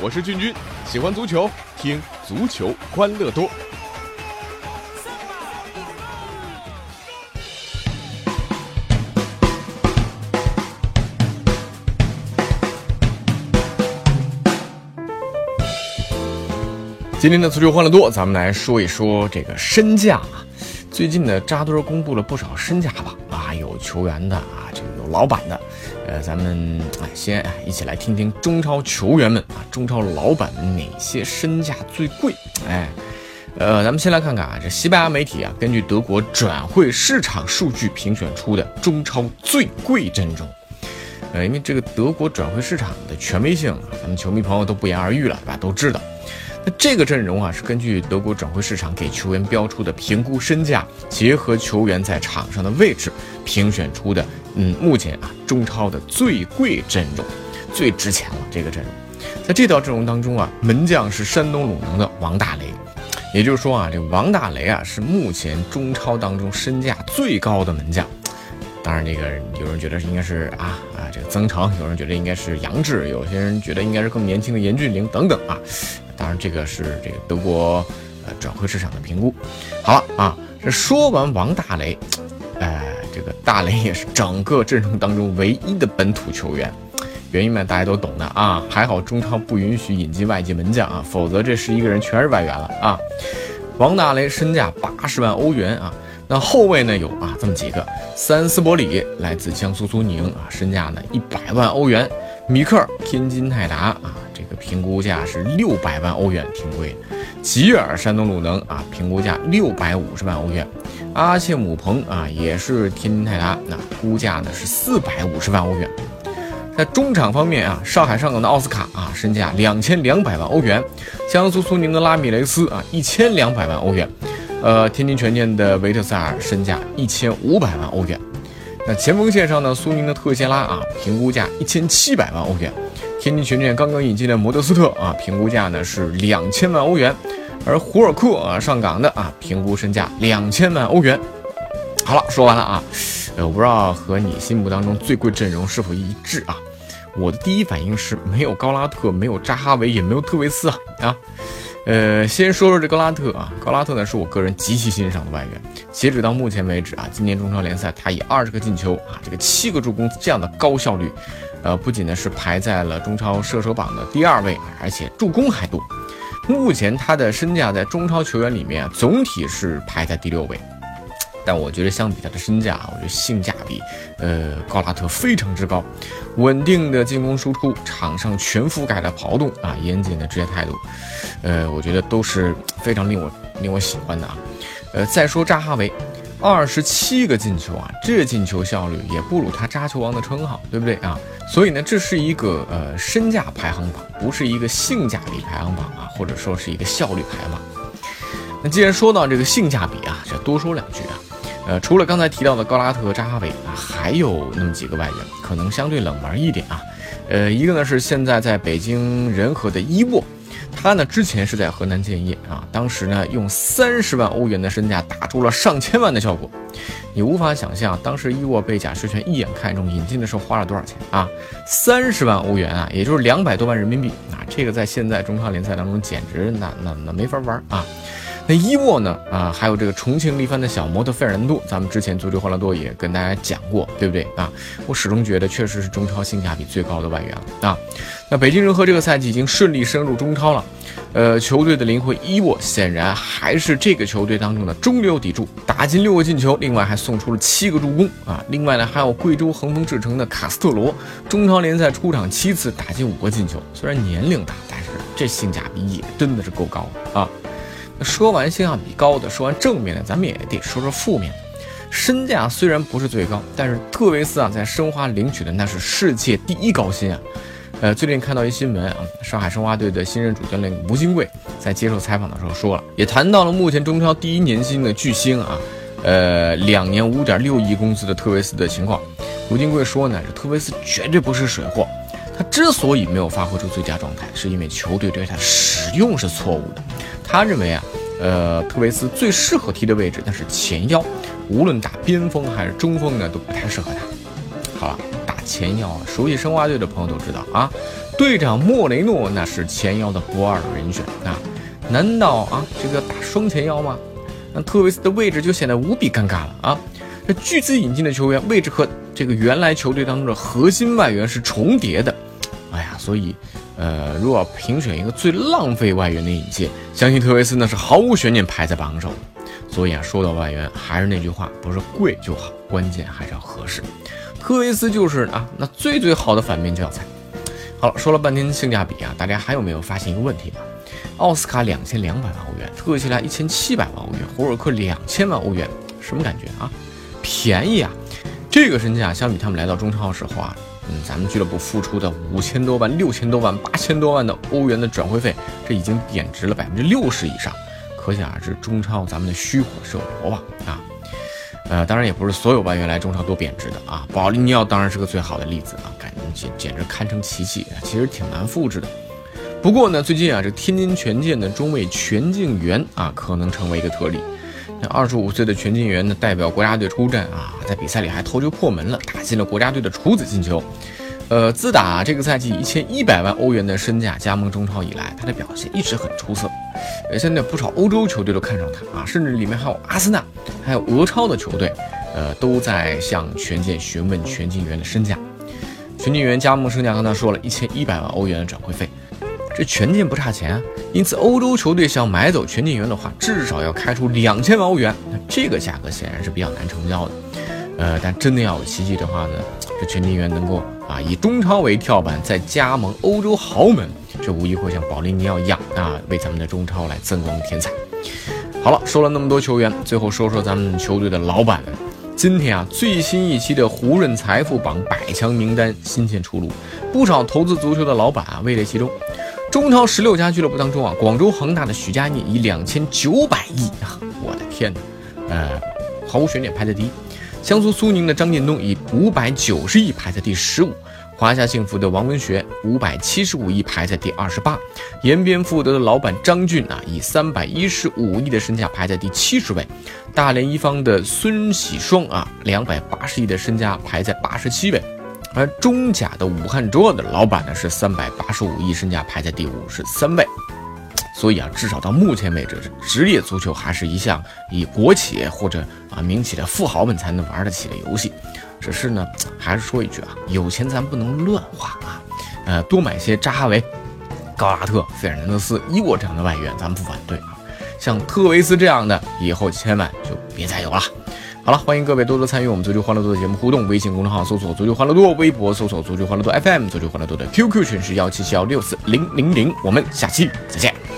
我是俊君，喜欢足球，听足球欢乐多。今天的足球欢乐多，咱们来说一说这个身价啊。最近呢，扎堆公布了不少身价榜啊，有球员的啊，这老板的。呃，咱们哎，先一起来听听中超球员们啊，中超老板哪些身价最贵？哎，呃，咱们先来看看啊，这西班牙媒体啊，根据德国转会市场数据评选出的中超最贵阵容。呃，因为这个德国转会市场的权威性啊，咱们球迷朋友都不言而喻了，对吧？都知道。那这个阵容啊，是根据德国转会市场给球员标出的评估身价，结合球员在场上的位置评选出的。嗯，目前啊，中超的最贵阵容，最值钱了。这个阵容，在这套阵容当中啊，门将是山东鲁能的王大雷，也就是说啊，这王大雷啊，是目前中超当中身价最高的门将。当然，这个有人觉得应该是啊啊这个曾诚，有人觉得应该是杨志，有些人觉得应该是更年轻的严俊凌等等啊。当然，这个是这个德国呃转会市场的评估。好了啊，这说完王大雷，大雷也是整个阵容当中唯一的本土球员，原因嘛大家都懂的啊。还好中超不允许引进外籍门将啊，否则这十一个人全是外援了啊。王大雷身价八十万欧元啊，那后卫呢有啊这么几个：三斯伯里来自江苏苏宁啊，身价呢一百万欧元；米克天津泰达啊。这个评估价是六百万欧元，挺贵。吉尔山东鲁能啊，评估价六百五十万欧元。阿切姆彭啊，也是天津泰达，那估价呢是四百五十万欧元。在中场方面啊，上海上港的奥斯卡啊，身价两千两百万欧元。江苏苏宁的拉米雷斯啊，一千两百万欧元。呃，天津权健的维特塞尔身价一千五百万欧元。那前锋线上呢，苏宁的特谢拉啊，评估价一千七百万欧元。天津权健刚刚引进的摩德斯特啊，评估价呢是两千万欧元，而胡尔克啊上岗的啊，评估身价两千万欧元。好了，说完了啊，呃，我不知道和你心目当中最贵阵容是否一致啊？我的第一反应是没有高拉特，没有扎哈维，也没有特维斯啊啊。呃，先说说这高拉特啊，高拉特呢是我个人极其欣赏的外援，截止到目前为止啊，今年中超联赛他以二十个进球啊，这个七个助攻这样的高效率。呃，不仅呢是排在了中超射手榜的第二位，而且助攻还多。目前他的身价在中超球员里面啊总体是排在第六位，但我觉得相比他的身价，我觉得性价比，呃，高拉特非常之高。稳定的进攻输出，场上全覆盖的跑动啊，严谨的职业态度，呃，我觉得都是非常令我令我喜欢的啊。呃，再说扎哈维。二十七个进球啊，这进球效率也不如他扎球王的称号，对不对啊？所以呢，这是一个呃身价排行榜，不是一个性价比排行榜啊，或者说是一个效率排行榜。那既然说到这个性价比啊，就多说两句啊。呃，除了刚才提到的高拉特和、扎哈维啊，还有那么几个外援，可能相对冷门一点啊。呃，一个呢是现在在北京人和的伊沃。他呢，之前是在河南建业啊，当时呢用三十万欧元的身价打出了上千万的效果，你无法想象当时伊沃被贾士全一眼看中，引进的时候花了多少钱啊？三十万欧元啊，也就是两百多万人民币啊，这个在现在中超联赛当中简直那那那没法玩啊。那伊沃呢？啊，还有这个重庆力帆的小摩托费尔南多，咱们之前足球欢乐多也跟大家讲过，对不对啊？我始终觉得确实是中超性价比最高的外援了啊。那北京人和这个赛季已经顺利升入中超了，呃，球队的灵魂伊沃显然还是这个球队当中的中流砥柱，打进六个进球，另外还送出了七个助攻啊。另外呢，还有贵州恒丰智诚的卡斯特罗，中超联赛出场七次，打进五个进球。虽然年龄大，但是这性价比也真的是够高啊。说完性价比高的，说完正面的，咱们也得说说负面的。身价虽然不是最高，但是特维斯啊，在申花领取的那是世界第一高薪啊。呃，最近看到一新闻啊，上海申花队的新任主教练吴金贵在接受采访的时候说了，也谈到了目前中超第一年薪的巨星啊，呃，两年五点六亿工资的特维斯的情况。吴金贵说呢，这特维斯绝对不是水货，他之所以没有发挥出最佳状态，是因为球队对他使用是错误的。他认为啊，呃，特维斯最适合踢的位置那是前腰，无论打边锋还是中锋呢，都不太适合他。好了，打前腰啊，熟悉申花队的朋友都知道啊，队长莫雷诺那是前腰的不二人选啊。难道啊，这个打双前腰吗？那特维斯的位置就显得无比尴尬了啊。这巨资引进的球员位置和这个原来球队当中的核心外援是重叠的。哎呀，所以，呃，如果评选一个最浪费外援的引进，相信特维斯呢是毫无悬念排在榜首。所以啊，说到外援，还是那句话，不是贵就好，关键还是要合适。特维斯就是啊，那最最好的反面教材。好了，说了半天性价比啊，大家还有没有发现一个问题啊？奥斯卡两千两百万欧元，特西拉一千七百万欧元，胡尔克两千万欧元，什么感觉啊？便宜啊！这个身价相比他们来到中超时候啊，嗯，咱们俱乐部付出的五千多万、六千多万、八千多万的欧元的转会费，这已经贬值了百分之六十以上。可想而知，中超咱们的虚火是有多旺啊！呃，当然也不是所有外援来中超都贬值的啊。保利尼奥当然是个最好的例子啊，感觉简简直堪称奇迹，其实挺难复制的。不过呢，最近啊，这天津权健的中卫全敬元啊，可能成为一个特例。那二十五岁的全敬元呢，代表国家队出战啊，在比赛里还头球破门了，打进了国家队的处子进球。呃，自打这个赛季一千一百万欧元的身价加盟中超以来，他的表现一直很出色。呃，现在不少欧洲球队都看上他啊，甚至里面还有阿森纳，还有俄超的球队，呃，都在向权健询问全进元的身价。全进元加盟身价刚才说了一千一百万欧元的转会费，这权健不差钱啊。因此，欧洲球队想买走全进元的话，至少要开出两千万欧元。那这个价格显然是比较难成交的。呃，但真的要有奇迹的话呢，这全进元能够。啊，以中超为跳板，再加盟欧洲豪门，这无疑会像保利尼奥一样啊，为咱们的中超来增光添彩。好了，说了那么多球员，最后说说咱们球队的老板们。今天啊，最新一期的胡润财富榜百强名单新鲜出炉，不少投资足球的老板啊位列其中。中超十六家俱乐部当中啊，广州恒大的许家印以两千九百亿啊，我的天哪，呃，毫无悬念排在第一。江苏苏宁的张建东以五百九十亿排在第十五，华夏幸福的王文学五百七十五亿排在第二十八，延边富德的老板张俊啊以三百一十五亿的身价排在第七十位，大连一方的孙喜双啊两百八十亿的身价排在八十七位，而中甲的武汉卓尔的老板呢是三百八十五亿身价排在第五十三位。所以啊，至少到目前为止，职业足球还是一项以国企或者啊民企的富豪们才能玩得起的游戏。只是呢，还是说一句啊，有钱咱不能乱花啊。呃，多买些扎哈维、高拉特、费尔南德斯、伊沃这样的外援，咱们不反对啊。像特维斯这样的，以后千万就别再有了。好了，欢迎各位多多参与我们足球欢乐多的节目互动，微信公众号搜索“足球欢乐多”，微博搜索“足球欢乐多 FM”，足球欢乐多的 QQ 群是幺七七幺六四零零零。我们下期再见。